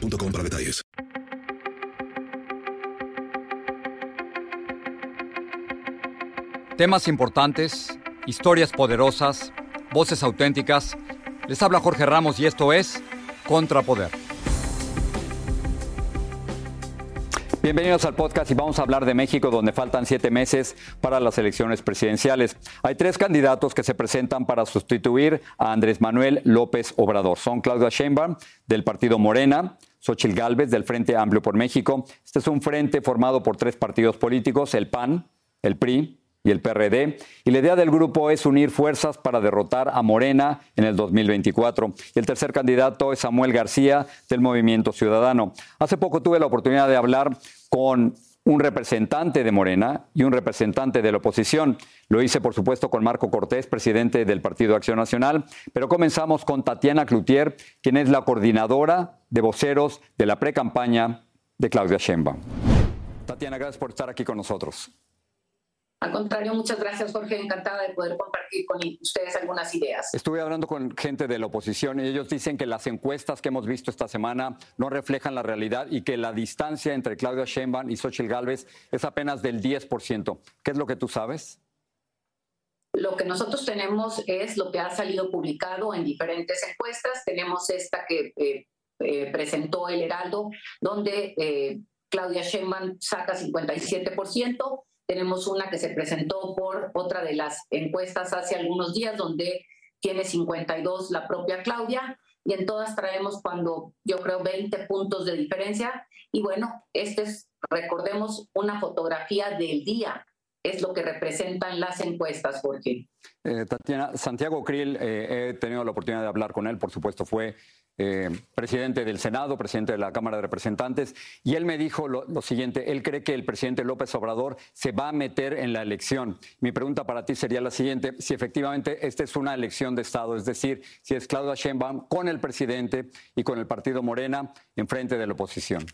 para detalles. Temas importantes, historias poderosas, voces auténticas. Les habla Jorge Ramos y esto es Contrapoder. Bienvenidos al podcast y vamos a hablar de México donde faltan siete meses para las elecciones presidenciales. Hay tres candidatos que se presentan para sustituir a Andrés Manuel López Obrador. Son Claudia Sheinbaum del partido Morena, Xochil Gálvez del Frente Amplio por México. Este es un frente formado por tres partidos políticos, el PAN, el PRI y el PRD. Y la idea del grupo es unir fuerzas para derrotar a Morena en el 2024. Y el tercer candidato es Samuel García del Movimiento Ciudadano. Hace poco tuve la oportunidad de hablar con un representante de Morena y un representante de la oposición. Lo hice, por supuesto, con Marco Cortés, presidente del Partido Acción Nacional, pero comenzamos con Tatiana Cloutier, quien es la coordinadora de voceros de la pre-campaña de Claudia Sheinbaum. Tatiana, gracias por estar aquí con nosotros. Al contrario, muchas gracias, Jorge. Encantada de poder compartir con ustedes algunas ideas. Estuve hablando con gente de la oposición y ellos dicen que las encuestas que hemos visto esta semana no reflejan la realidad y que la distancia entre Claudia Sheinbaum y Xochitl Gálvez es apenas del 10%. ¿Qué es lo que tú sabes? Lo que nosotros tenemos es lo que ha salido publicado en diferentes encuestas. Tenemos esta que eh, eh, presentó el Heraldo, donde eh, Claudia Sheinbaum saca 57%. Tenemos una que se presentó por otra de las encuestas hace algunos días, donde tiene 52 la propia Claudia, y en todas traemos cuando yo creo 20 puntos de diferencia. Y bueno, este es, recordemos, una fotografía del día, es lo que representan las encuestas, Jorge. Eh, Tatiana, Santiago Krill, eh, he tenido la oportunidad de hablar con él, por supuesto, fue eh, presidente del Senado, presidente de la Cámara de Representantes, y él me dijo lo, siguiente, él cree que el presidente López Obrador se va a meter en la elección. Mi pregunta para ti sería la siguiente, si efectivamente esta es una elección de Estado, es decir, si es Claudia Sheinbaum con el presidente y con el partido Morena en frente de la oposición.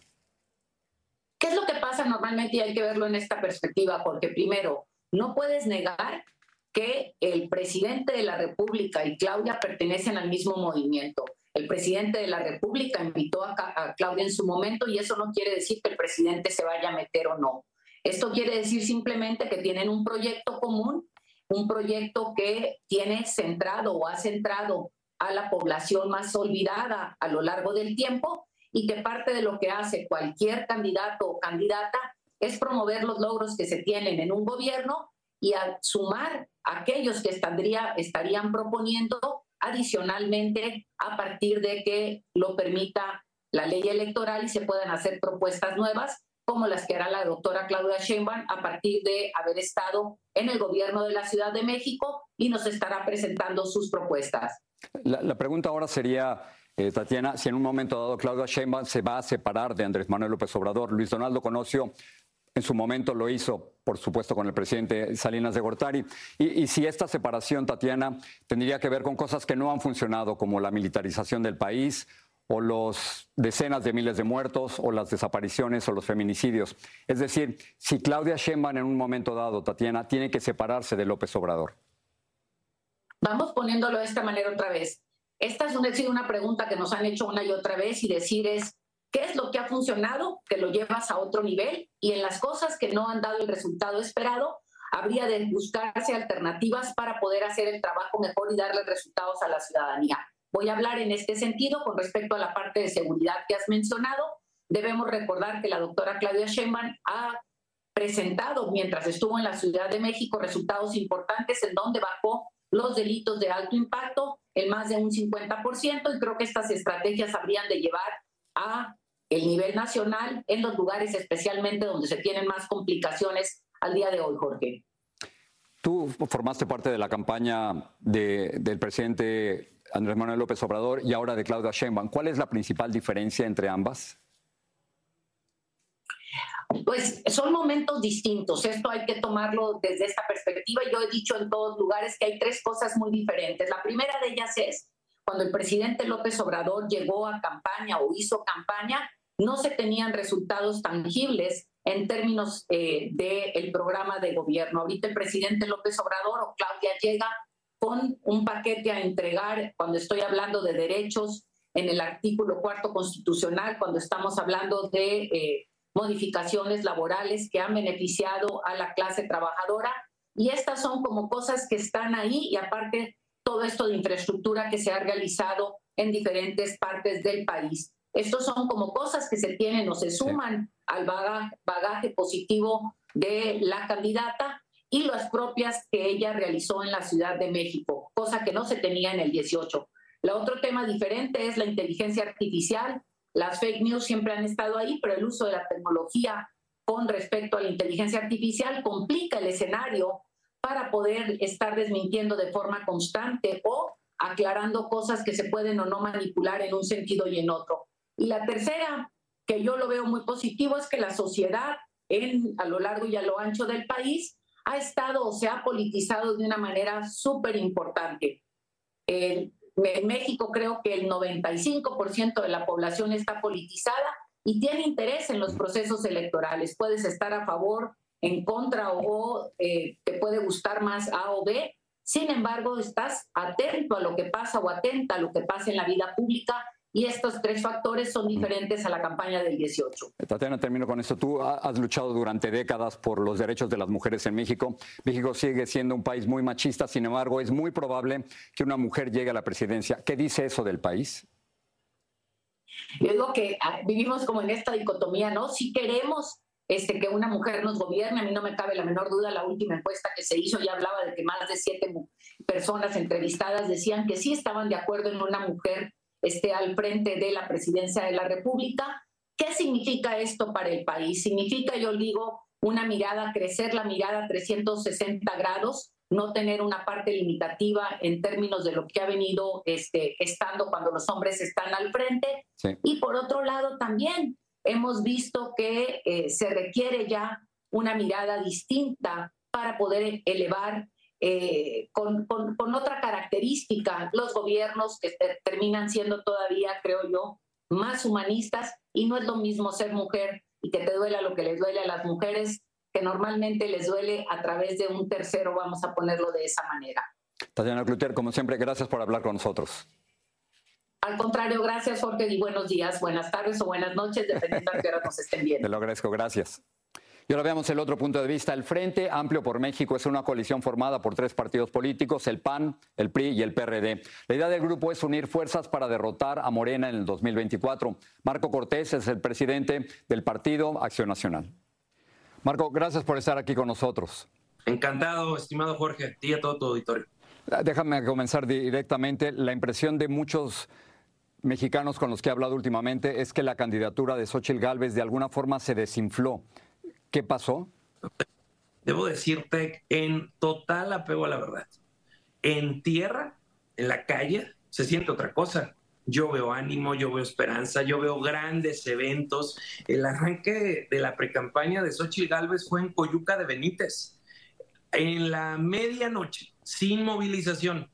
¿Qué es lo que pasa normalmente hay que verlo en esta perspectiva? Porque primero, no puedes negar que el presidente de la República y Claudia pertenecen al mismo movimiento. El presidente de la República invitó a, Claudia en su momento y eso no quiere decir que el presidente se vaya a meter o no. Esto quiere decir simplemente que tienen un proyecto común, un proyecto que tiene centrado o ha centrado a la población más olvidada a lo largo del tiempo y que parte de lo que hace cualquier candidato o candidata es promover los logros que se tienen en un gobierno y a sumar aquellos que estarían proponiendo adicionalmente a partir de que lo permita la ley electoral y se puedan hacer propuestas nuevas como las que hará la doctora Claudia Sheinbaum a partir de haber estado en el gobierno de la Ciudad de México y nos estará presentando sus propuestas. La, pregunta ahora sería, eh, Tatiana, si en un momento dado Claudia Sheinbaum se va a separar de Andrés Manuel López Obrador. Luis Donaldo conoció en su momento lo hizo, por supuesto, con el presidente Salinas de Gortari. Y, si esta separación, Tatiana, tendría que ver con cosas que no han funcionado, como la militarización del país o los decenas de miles de muertos o las desapariciones o los feminicidios. Es decir, si Claudia Sheinbaum en un momento dado, Tatiana, tiene que separarse de López Obrador. Vamos poniéndolo de esta manera otra vez. Esta es una, una pregunta que nos han hecho una y otra vez y decir es, ¿qué es lo que ha funcionado? Que lo llevas a otro nivel y en las cosas que no han dado el resultado esperado, habría de buscarse alternativas para poder hacer el trabajo mejor y darle resultados a la ciudadanía. Voy a hablar en este sentido con respecto a la parte de seguridad que has mencionado. Debemos recordar que la doctora Claudia Sheinbaum ha presentado, mientras estuvo en la Ciudad de México, resultados importantes en donde bajó los delitos de alto impacto en más de un 50% y creo que estas estrategias habrían de llevar a el nivel nacional en los lugares especialmente donde se tienen más complicaciones al día de hoy, Jorge. Tú formaste parte de la campaña del presidente Andrés Manuel López Obrador y ahora de Claudia Sheinbaum. ¿Cuál es la principal diferencia entre ambas? Pues son momentos distintos, esto hay que tomarlo desde esta perspectiva. Yo he dicho en todos lugares que hay tres cosas muy diferentes. La primera de ellas es cuando el presidente López Obrador llegó a campaña o hizo campaña, no se tenían resultados tangibles en términos eh, del programa de gobierno. Ahorita el presidente López Obrador o Claudia llega con un paquete a entregar cuando estoy hablando de derechos en el artículo cuarto constitucional, cuando estamos hablando de eh, modificaciones laborales que han beneficiado a la clase trabajadora. Y estas son como cosas que están ahí y aparte todo esto de infraestructura que se ha realizado en diferentes partes del país. Estos son como cosas que se tienen o se suman al bagaje positivo de la candidata y las propias que ella realizó en la Ciudad de México, cosa que no se tenía en el 18. El otro tema diferente es la inteligencia artificial. Las fake news siempre han estado ahí, pero el uso de la tecnología con respecto a la inteligencia artificial complica el escenario para poder estar desmintiendo de forma constante o aclarando cosas que se pueden o no manipular en un sentido y en otro. Y la tercera, que yo lo veo muy positivo, es que la sociedad en, a lo largo y a lo ancho del país ha estado o se ha politizado de una manera súper importante. En México creo que el 95% de la población está politizada y tiene interés en los procesos electorales. Puedes estar a favor, en contra o eh, te puede gustar más A o B. Sin embargo, estás atento a lo que pasa o atenta a lo que pasa en la vida pública y estos tres factores son diferentes a la campaña del 18. Tatiana, termino con esto. Tú has luchado durante décadas por los derechos de las mujeres en México. México sigue siendo un país muy machista, sin embargo, es muy probable que una mujer llegue a la presidencia. ¿Qué dice eso del país? Yo digo que ah, vivimos como en esta dicotomía, ¿no? Si queremos este, que una mujer nos gobierne, a mí no me cabe la menor duda, la última encuesta que se hizo ya hablaba de que más de siete personas entrevistadas decían que sí estaban de acuerdo en una mujer esté al frente de la presidencia de la República. ¿Qué significa esto para el país? Significa, yo digo, una mirada, crecer la mirada a 360 grados, no tener una parte limitativa en términos de lo que ha venido este, estando cuando los hombres están al frente. Y por otro lado, también hemos visto que eh, se requiere ya una mirada distinta para poder elevar eh, con, otra característica, los gobiernos que terminan siendo todavía, creo yo, más humanistas y no es lo mismo ser mujer y que te duela lo que les duele a las mujeres, que normalmente les duele a través de un tercero, vamos a ponerlo de esa manera. Tatiana Cluter, como siempre, gracias por hablar con nosotros. Al contrario, gracias Jorge y buenos días, buenas tardes o buenas noches, dependiendo de qué hora nos estén viendo. Te lo agradezco, gracias. Y ahora veamos el otro punto de vista. El Frente Amplio por México es una coalición formada por tres partidos políticos, el PAN, el PRI y el PRD. La idea del grupo es unir fuerzas para derrotar a Morena en el 2024. Marco Cortés es el presidente del partido Acción Nacional. Marco, gracias por estar aquí con nosotros. Encantado, estimado Jorge, y a todo tu auditorio. Déjame comenzar directamente. La impresión de muchos mexicanos con los que he hablado últimamente es que la candidatura de Xochitl Gálvez de alguna forma se desinfló. ¿Qué pasó? Debo decirte en total apego a la verdad. En tierra, en la calle, se siente otra cosa. Yo veo ánimo, yo veo esperanza, yo veo grandes eventos. El arranque de la precampaña de Xochitl Galvez fue en Coyuca de Benítez. En la medianoche, sin movilización,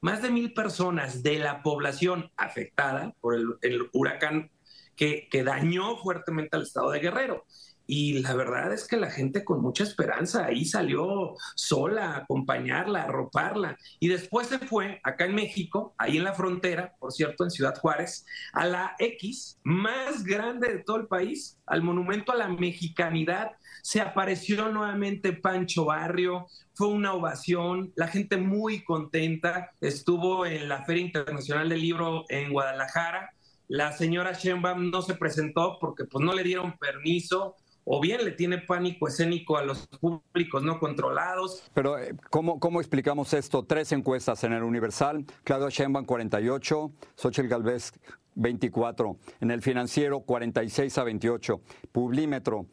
más de mil personas de la población afectada por el, huracán que, que, dañó fuertemente al estado de Guerrero. Y la verdad es que la gente con mucha esperanza ahí salió sola a acompañarla, a arroparla. Y después se fue acá en México, ahí en la frontera, por cierto, en Ciudad Juárez, a la X más grande de todo el país, al monumento a la mexicanidad. Se apareció nuevamente Pancho Barrio, fue una ovación, la gente muy contenta. Estuvo en la Feria Internacional del Libro en Guadalajara. La señora Sheinbaum no se presentó porque pues no le dieron permiso o bien le tiene pánico escénico a los públicos no controlados. Pero, eh, ¿cómo, cómo explicamos esto? Tres encuestas en el Universal, Claudio Sheinbaum 48, Xochitl Galvez 24, en el Financiero 46 a 28, Publímetro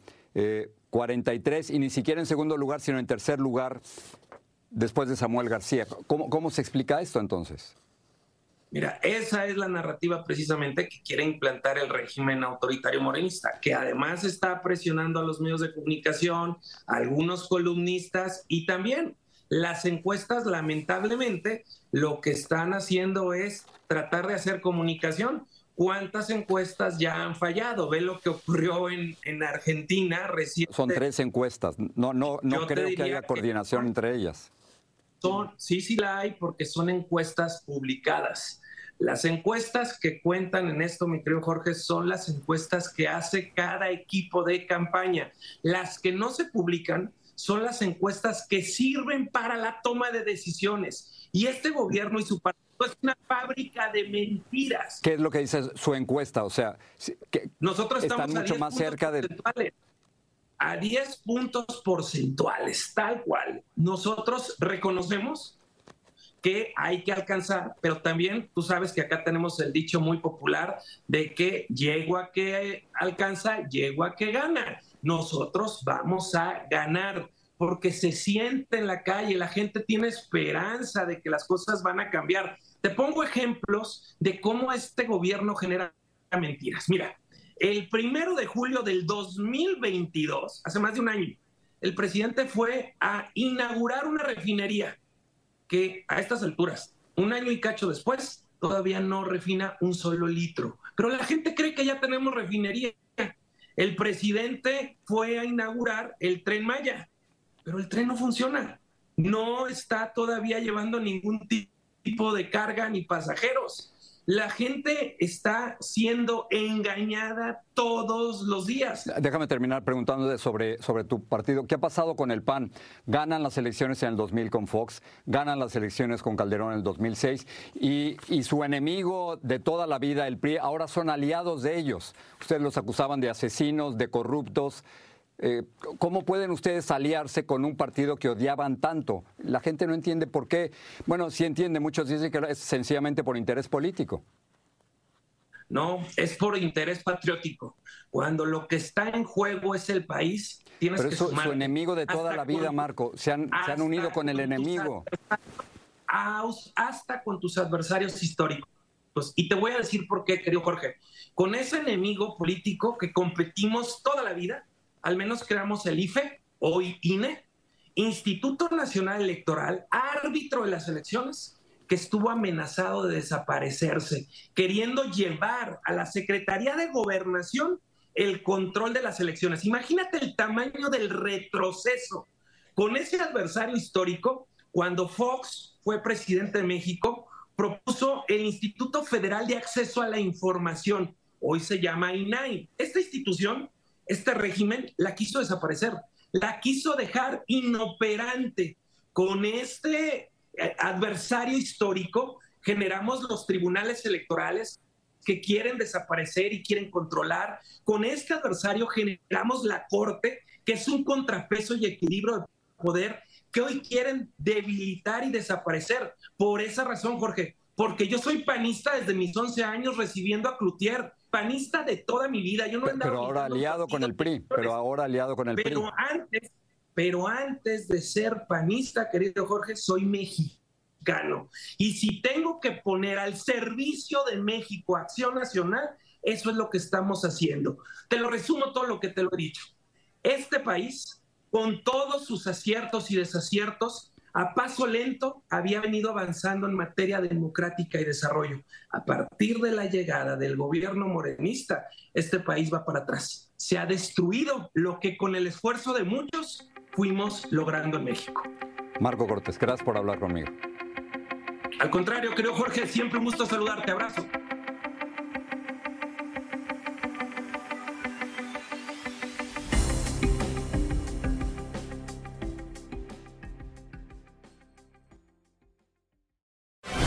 43 eh, y ni siquiera en segundo lugar, sino en tercer lugar después de Samuel García. ¿Cómo, cómo se explica esto entonces? Mira, esa es la narrativa precisamente que quiere implantar el régimen autoritario morenista, que además está presionando a los medios de comunicación, a algunos columnistas y también las encuestas, lamentablemente, lo que están haciendo es tratar de hacer comunicación. ¿Cuántas encuestas ya han fallado? Ve lo que ocurrió en, en Argentina recién. Son tres encuestas. No, no, no creo que haya coordinación entre ellas. Son, sí, sí la hay porque son encuestas publicadas. Las encuestas que cuentan en esto, mi querido Jorge, son las encuestas que hace cada equipo de campaña. Las que no se publican son las encuestas que sirven para la toma de decisiones. Y este gobierno y su partido es una fábrica de mentiras. ¿Qué es lo que dice su encuesta? O sea, que nosotros estamos mucho más cerca de a 10 puntos porcentuales, tal cual. Nosotros reconocemos que hay que alcanzar, pero también tú sabes que acá tenemos el dicho muy popular de que a que alcanza, a que gana. Nosotros vamos a ganar porque se siente en la calle, la gente tiene esperanza de que las cosas van a cambiar. Te pongo ejemplos de cómo este gobierno genera mentiras. Mira, el primero de julio del 2022, hace más de un año, el presidente fue a inaugurar una refinería que a estas alturas, un año y cacho después, todavía no refina un solo litro. Pero la gente cree que ya tenemos refinería. El presidente fue a inaugurar el tren Maya, pero el tren no funciona. No está todavía llevando ningún tipo de carga ni pasajeros. La gente está siendo engañada todos los días. Déjame terminar preguntándote sobre, sobre tu partido. ¿Qué ha pasado con el PAN? Ganan las elecciones en el 2000 con Fox, ganan las elecciones con Calderón en el 2006 y, y su enemigo de toda la vida, el PRI, ahora son aliados de ellos. Ustedes los acusaban de asesinos, de corruptos. Eh, ¿Cómo pueden ustedes aliarse con un partido que odiaban tanto? La gente no entiende por qué. Bueno, sí entiende, muchos dicen que es sencillamente por interés político. No, es por interés patriótico. Cuando lo que está en juego es el país, tienes Pero que su enemigo de toda la vida, Marco. Se han, se han unido con el enemigo. Hasta con tus adversarios históricos. Y te voy a decir por qué, querido Jorge. Con ese enemigo político que competimos toda la vida, al menos creamos el IFE, hoy INE, Instituto Nacional Electoral, árbitro de las elecciones, que estuvo amenazado de desaparecerse, queriendo llevar a la Secretaría de Gobernación el control de las elecciones. Imagínate el tamaño del retroceso. Con ese adversario histórico, cuando Fox fue presidente de México, propuso el Instituto Federal de Acceso a la Información, hoy se llama INAI. Esta institución este régimen la quiso desaparecer, la quiso dejar inoperante. Con este eh, adversario histórico generamos los tribunales electorales que quieren desaparecer y quieren controlar. Con este adversario generamos la Corte, que es un contrapeso y equilibrio de poder que hoy quieren debilitar y desaparecer. Por esa razón, Jorge, porque yo soy panista desde mis 11 años recibiendo a Cloutier, panista de toda mi vida. Yo no pero, pero ahora aliado con el PRI, pero ahora aliado con el pero PRI. Antes, pero antes de ser panista, querido Jorge, soy mexicano. Y si tengo que poner al servicio de México Acción Nacional, eso es lo que estamos haciendo. Te lo resumo todo lo que te lo he dicho. Este país, con todos sus aciertos y desaciertos, a paso lento había venido avanzando en materia democrática y desarrollo. A partir de la llegada del gobierno morenista, este país va para atrás. Se ha destruido lo que con el esfuerzo de muchos fuimos logrando en México. Marco Cortés, gracias por hablar conmigo. Al contrario, creo Jorge, siempre un gusto saludarte. Abrazo.